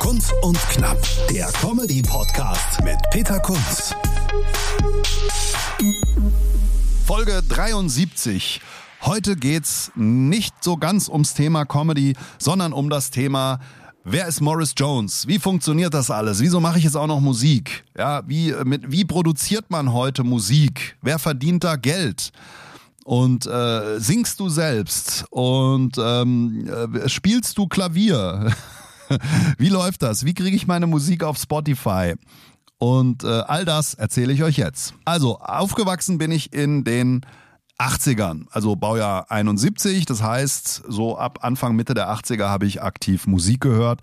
Kunst und Knapp, der Comedy-Podcast mit Peter Kunz. Folge 73. Heute geht's nicht so ganz ums Thema Comedy, sondern um das Thema Wer ist Morris Jones? Wie funktioniert das alles? Wieso mache ich jetzt auch noch Musik? Ja, wie, mit, wie produziert man heute Musik? Wer verdient da Geld? Und äh, singst du selbst? Und ähm, äh, spielst du Klavier? wie läuft das? Wie kriege ich meine Musik auf Spotify? Und äh, all das erzähle ich euch jetzt. Also, aufgewachsen bin ich in den 80ern, also Baujahr 71. Das heißt, so ab Anfang, Mitte der 80er habe ich aktiv Musik gehört.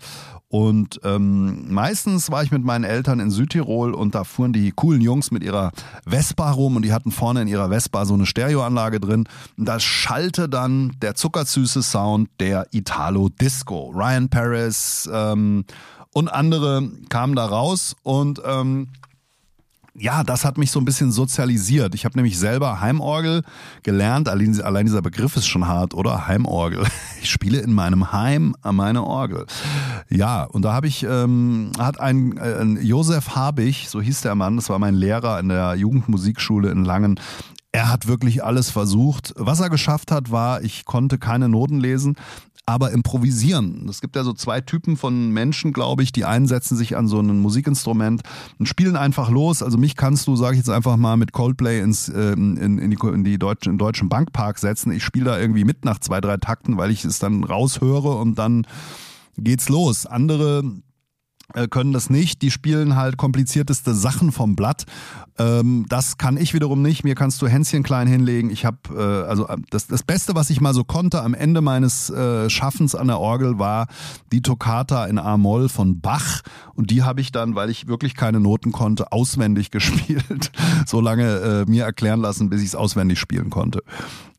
Und ähm, meistens war ich mit meinen Eltern in Südtirol und da fuhren die coolen Jungs mit ihrer Vespa rum und die hatten vorne in ihrer Vespa so eine Stereoanlage drin. Und da schallte dann der zuckersüße Sound der Italo Disco. Ryan Paris ähm, und andere kamen da raus und ähm, ja, das hat mich so ein bisschen sozialisiert. Ich habe nämlich selber Heimorgel gelernt. Allein, allein dieser Begriff ist schon hart, oder? Heimorgel. Ich spiele in meinem Heim meine Orgel. Ja, und da habe ich, ähm, hat ein, äh, Josef Habich, so hieß der Mann, das war mein Lehrer in der Jugendmusikschule in Langen, er hat wirklich alles versucht. Was er geschafft hat, war, ich konnte keine Noten lesen, aber improvisieren. Es gibt ja so zwei Typen von Menschen, glaube ich. Die einen setzen sich an so ein Musikinstrument und spielen einfach los. Also mich kannst du, sage ich jetzt einfach mal, mit Coldplay ins, äh, in, in, die, in die deutschen, in deutschen Bankpark setzen. Ich spiele da irgendwie mit nach zwei, drei Takten, weil ich es dann raushöre und dann geht's los. Andere können das nicht. Die spielen halt komplizierteste Sachen vom Blatt. Ähm, das kann ich wiederum nicht. Mir kannst du Hänschen klein hinlegen. Ich habe äh, also äh, das, das Beste, was ich mal so konnte am Ende meines äh, Schaffens an der Orgel war die Toccata in A-Moll von Bach und die habe ich dann, weil ich wirklich keine Noten konnte, auswendig gespielt. so lange äh, mir erklären lassen, bis ich es auswendig spielen konnte.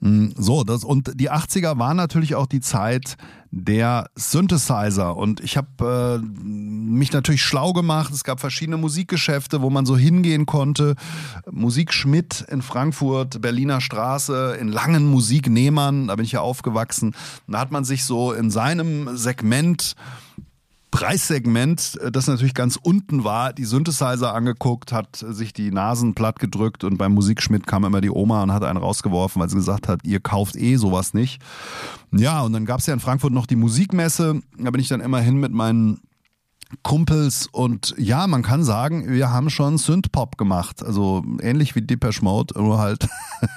Mm, so, das und die 80er war natürlich auch die Zeit der Synthesizer und ich habe äh, mich natürlich schlau gemacht. Es gab verschiedene Musikgeschäfte, wo man so hingehen konnte. Musik Schmidt in Frankfurt, Berliner Straße, in langen Musiknehmern, da bin ich ja aufgewachsen. Da hat man sich so in seinem Segment Preissegment, äh, das natürlich ganz unten war, die Synthesizer angeguckt, hat sich die Nasen platt gedrückt und beim Musikschmidt kam immer die Oma und hat einen rausgeworfen, weil sie gesagt hat, ihr kauft eh sowas nicht. Ja, und dann gab es ja in Frankfurt noch die Musikmesse, da bin ich dann immer hin mit meinen Kumpels und ja, man kann sagen, wir haben schon Synthpop gemacht, also ähnlich wie Depeche Mode, nur halt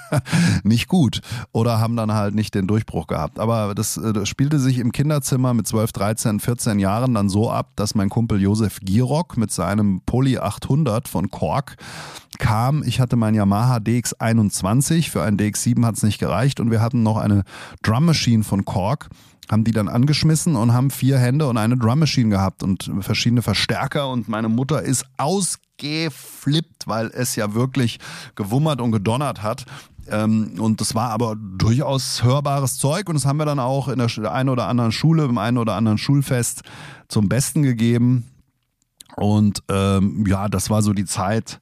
nicht gut. Oder haben dann halt nicht den Durchbruch gehabt. Aber das, äh, das, spielte sich im Kinderzimmer mit 12, 13, 14 Jahren dann so ab, dass mein Kumpel Josef Girock mit seinem Poly 800 von Korg kam. Ich hatte mein Yamaha DX21, für einen DX7 hat es nicht gereicht. Und wir hatten noch eine Drum Machine von Korg haben die dann angeschmissen und haben vier Hände und eine Drum Machine gehabt und verschiedene Verstärker und meine Mutter ist ausgeflippt, weil es ja wirklich gewummert und gedonnert hat. Ähm, und das war aber durchaus hörbares Zeug und das haben wir dann auch in der einen oder anderen Schule, im einen oder anderen Schulfest zum Besten gegeben. Und ähm, ja, das war so die Zeit,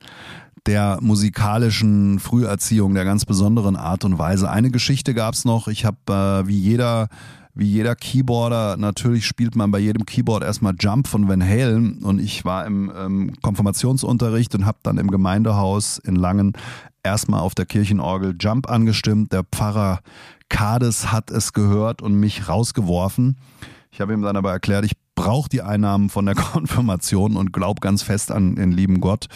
der musikalischen Früherziehung der ganz besonderen Art und Weise. Eine Geschichte gab es noch. Ich habe äh, wie jeder wie jeder Keyboarder, natürlich spielt man bei jedem Keyboard erstmal Jump von Van Halen und ich war im ähm, Konfirmationsunterricht und habe dann im Gemeindehaus in Langen erstmal auf der Kirchenorgel Jump angestimmt. Der Pfarrer Kades hat es gehört und mich rausgeworfen. Ich habe ihm dann aber erklärt, ich brauche die Einnahmen von der Konfirmation und glaube ganz fest an den lieben Gott.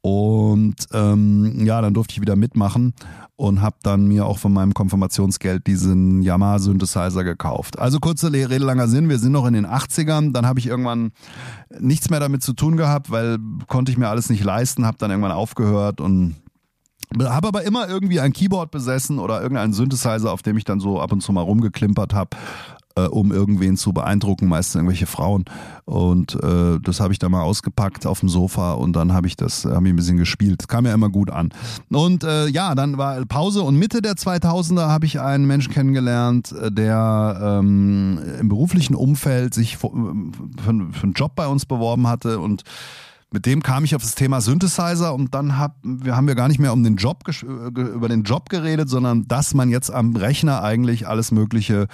Und ähm, ja, dann durfte ich wieder mitmachen und habe dann mir auch von meinem Konfirmationsgeld diesen Yamaha Synthesizer gekauft. Also kurze Rede, langer Sinn, wir sind noch in den 80ern, dann habe ich irgendwann nichts mehr damit zu tun gehabt, weil konnte ich mir alles nicht leisten, habe dann irgendwann aufgehört und Habe aber immer irgendwie ein Keyboard besessen oder irgendeinen Synthesizer, auf dem ich dann so ab und zu mal rumgeklimpert habe äh, um irgendwen zu beeindrucken, meistens irgendwelche Frauen. Und äh, das habe ich da mal ausgepackt auf dem Sofa und dann habe ich das, habe ich ein bisschen gespielt. Das kam ja immer gut an. Und äh, ja, dann war Pause und Mitte der 2000er habe ich einen Menschen kennengelernt, äh, der ähm, im beruflichen Umfeld sich für, für, für einen Job bei uns beworben hatte und mit dem kam ich auf das Thema Synthesizer und dann hab, wir haben wir gar nicht mehr um den Job über den Job geredet, sondern dass man jetzt am Rechner eigentlich alles Mögliche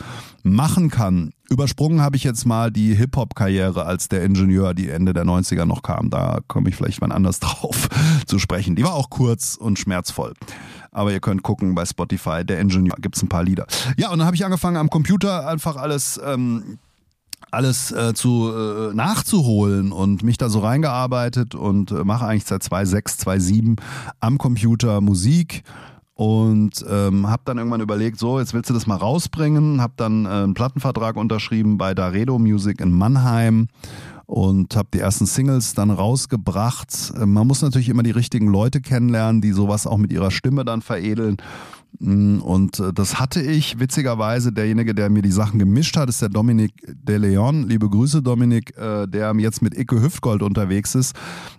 machen kann. Übersprungen habe ich jetzt mal die Hip-Hop-Karriere als der Ingenieur, die Ende der 90er noch kam. Da komme ich vielleicht mal anders drauf zu sprechen. Die war auch kurz und schmerzvoll. Aber ihr könnt gucken bei Spotify, der Ingenieur, gibt es ein paar Lieder. Ja, und dann habe ich angefangen am Computer einfach alles ähm, alles äh, zu äh, nachzuholen und mich da so reingearbeitet und äh, mache eigentlich seit 2006, 2007 am Computer Musik und ähm, habe dann irgendwann überlegt, so jetzt willst du das mal rausbringen, habe dann äh, einen Plattenvertrag unterschrieben bei Daredo Music in Mannheim und habe die ersten Singles dann rausgebracht. Man muss natürlich immer die richtigen Leute kennenlernen, die sowas auch mit ihrer Stimme dann veredeln. Mm, und äh, das hatte ich, witzigerweise, derjenige, der mir die Sachen gemischt hat, ist der Dominik De Leon. Liebe Grüße, Dominik, äh, der jetzt mit Icke Hüftgold unterwegs ist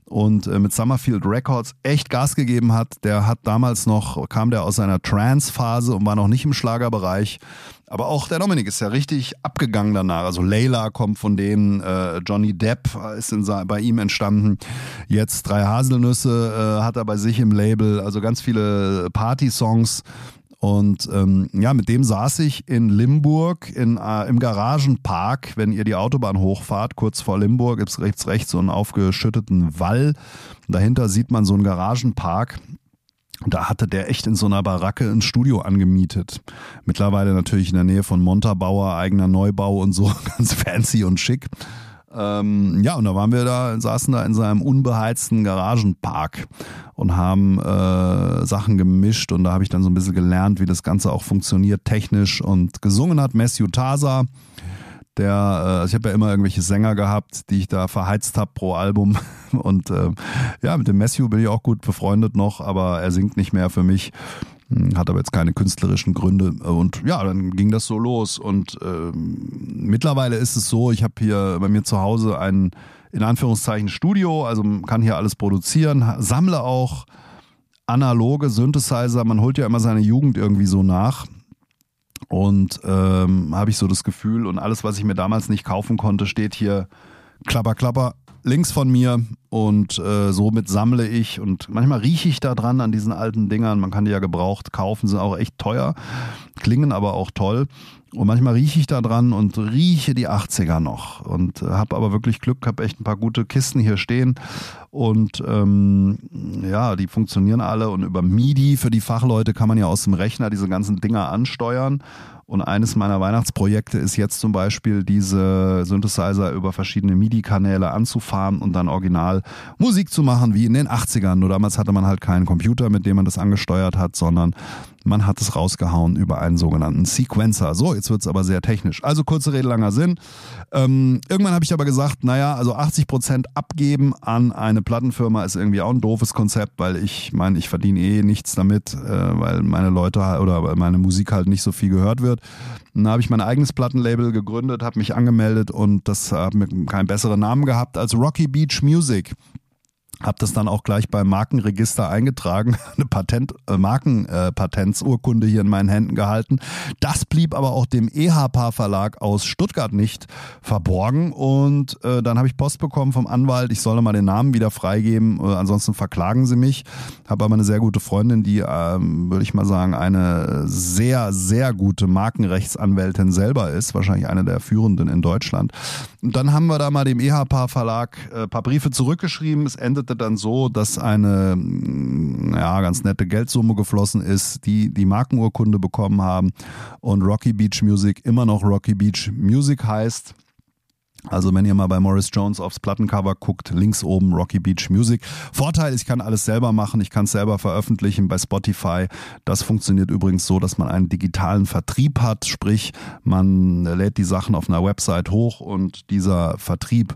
und äh, mit Summerfield Records echt Gas gegeben hat. Der hat damals noch, kam der aus seiner Trance-Phase und war noch nicht im Schlagerbereich. Aber auch der Dominik ist ja richtig abgegangen danach. Also Layla kommt von denen, äh, Johnny Depp ist in, bei ihm entstanden. Jetzt drei Haselnüsse äh, hat er bei sich im Label. Also ganz viele Party-Songs. Und ähm, ja, mit dem saß ich in Limburg in, äh, im Garagenpark. Wenn ihr die Autobahn hochfahrt, kurz vor Limburg, gibt es rechts, rechts so einen aufgeschütteten Wall. Dahinter sieht man so einen Garagenpark. Da hatte der echt in so einer Baracke ein Studio angemietet. Mittlerweile natürlich in der Nähe von Montabaur, eigener Neubau und so, ganz fancy und schick. Ähm, ja, und da waren wir da, saßen da in seinem unbeheizten Garagenpark und haben äh, Sachen gemischt und da habe ich dann so ein bisschen gelernt, wie das Ganze auch funktioniert technisch und gesungen hat Matthew Tasa der, äh, also ich habe ja immer irgendwelche Sänger gehabt, die ich da verheizt habe pro Album. Und äh, ja, mit dem Matthew bin ich auch gut befreundet noch, aber er singt nicht mehr für mich. Hm, hat aber jetzt keine künstlerischen Gründe. Und ja, dann ging das so los. Und äh, mittlerweile ist es so, ich habe hier bei mir zu Hause ein, in Anführungszeichen, Studio, also kann hier alles produzieren, sammle auch analoge Synthesizer. Man holt ja immer seine Jugend irgendwie so nach. Und ähm, habe ich so das Gefühl, und alles, was ich mir damals nicht kaufen konnte, steht hier klapper, klapper links von mir und äh, somit sammle ich und manchmal rieche ich da dran an diesen alten Dingern. Man kann die ja gebraucht kaufen, sind auch echt teuer, klingen aber auch toll. Und manchmal rieche ich da dran und rieche die 80er noch. Und äh, habe aber wirklich Glück, habe echt ein paar gute Kisten hier stehen. Und ähm, ja, die funktionieren alle. Und über MIDI für die Fachleute kann man ja aus dem Rechner diese ganzen Dinger ansteuern. Und eines meiner Weihnachtsprojekte ist jetzt zum Beispiel diese Synthesizer über verschiedene MIDI-Kanäle anzufahren und dann original Musik zu machen wie in den 80ern. Nur damals hatte man halt keinen Computer, mit dem man das angesteuert hat, sondern man hat es rausgehauen über einen sogenannten Sequencer. So, jetzt wird es aber sehr technisch. Also kurze Rede, langer Sinn. Ähm, irgendwann habe ich aber gesagt, naja, also 80 Prozent abgeben an eine Plattenfirma ist irgendwie auch ein doofes Konzept, weil ich meine, ich verdiene eh nichts damit, äh, weil meine Leute oder weil meine Musik halt nicht so viel gehört wird. Dann habe ich mein eigenes Plattenlabel gegründet, habe mich angemeldet und das hat mir keinen besseren Namen gehabt als Rocky Beach Music. Habe das dann auch gleich beim Markenregister eingetragen, eine Patent, äh, Markenpatentsurkunde äh, hier in meinen Händen gehalten. Das blieb aber auch dem EHPA Verlag aus Stuttgart nicht verborgen und äh, dann habe ich Post bekommen vom Anwalt, ich solle mal den Namen wieder freigeben, äh, ansonsten verklagen sie mich. Habe aber eine sehr gute Freundin, die, ähm, würde ich mal sagen, eine sehr, sehr gute Markenrechtsanwältin selber ist, wahrscheinlich eine der führenden in Deutschland. Und dann haben wir da mal dem EHPA Verlag äh, paar Briefe zurückgeschrieben. Es endete dann so, dass eine mm, ja, ganz nette Geldsumme geflossen ist, die die Markenurkunde bekommen haben und Rocky Beach Music immer noch Rocky Beach Music heißt. Also wenn ihr mal bei Morris Jones aufs Plattencover guckt, links oben Rocky Beach Music. Vorteil, ich kann alles selber machen, ich kann es selber veröffentlichen bei Spotify. Das funktioniert übrigens so, dass man einen digitalen Vertrieb hat, sprich man lädt die Sachen auf einer Website hoch und dieser Vertrieb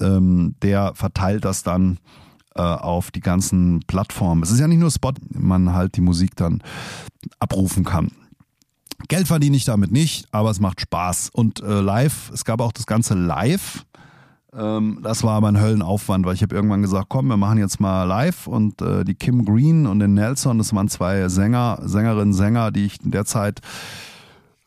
ähm, der verteilt das dann äh, auf die ganzen Plattformen. Es ist ja nicht nur Spot, man halt die Musik dann abrufen kann. Geld verdiene ich damit nicht, aber es macht Spaß. Und äh, live, es gab auch das Ganze live. Ähm, das war aber ein Höllenaufwand, weil ich habe irgendwann gesagt, komm, wir machen jetzt mal live. Und äh, die Kim Green und den Nelson, das waren zwei Sänger, Sängerinnen, Sänger, die ich in der Zeit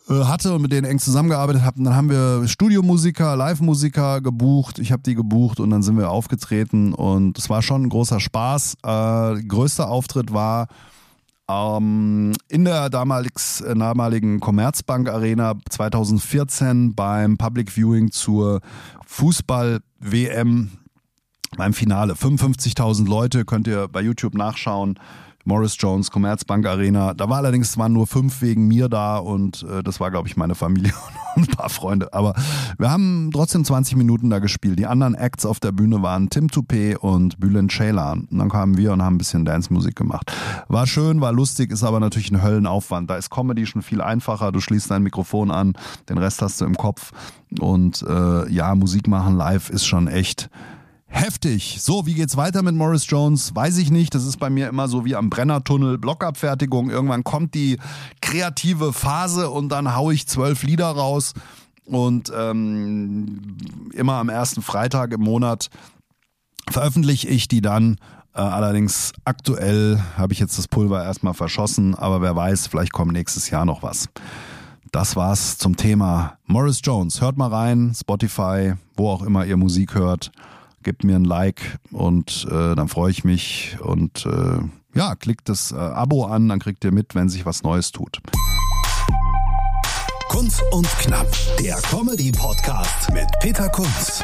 hatte und mit denen eng zusammengearbeitet habe. Dann haben wir Studiomusiker, Live-Musiker gebucht. Ich habe die gebucht und dann sind wir aufgetreten und es war schon ein großer Spaß. Äh, größter Auftritt war ähm, in der damaligs, äh, damaligen Commerzbank Arena 2014 beim Public Viewing zur Fußball-WM beim Finale. 55.000 Leute könnt ihr bei YouTube nachschauen. Morris Jones, Commerzbank Arena. Da war allerdings waren nur fünf wegen mir da und äh, das war, glaube ich, meine Familie und ein paar Freunde. Aber wir haben trotzdem 20 Minuten da gespielt. Die anderen Acts auf der Bühne waren Tim Toupé und Bülent Ceylan. Und dann kamen wir und haben ein bisschen Dance-Musik gemacht. War schön, war lustig, ist aber natürlich ein Höllenaufwand. Da ist Comedy schon viel einfacher. Du schließt dein Mikrofon an, den Rest hast du im Kopf. Und äh, ja, Musik machen live ist schon echt Heftig. So, wie geht's weiter mit Morris Jones? Weiß ich nicht. Das ist bei mir immer so wie am Brennertunnel, Blockabfertigung. Irgendwann kommt die kreative Phase und dann hau ich zwölf Lieder raus. Und ähm, immer am ersten Freitag im Monat veröffentliche ich die dann. Äh, allerdings aktuell habe ich jetzt das Pulver erstmal verschossen, aber wer weiß, vielleicht kommt nächstes Jahr noch was. Das war's zum Thema Morris Jones. Hört mal rein, Spotify, wo auch immer ihr Musik hört gebt mir ein Like und äh, dann freue ich mich und äh, ja, klickt das äh, Abo an, dann kriegt ihr mit, wenn sich was Neues tut. Kunz und Knapp, der Comedy-Podcast mit Peter Kunz.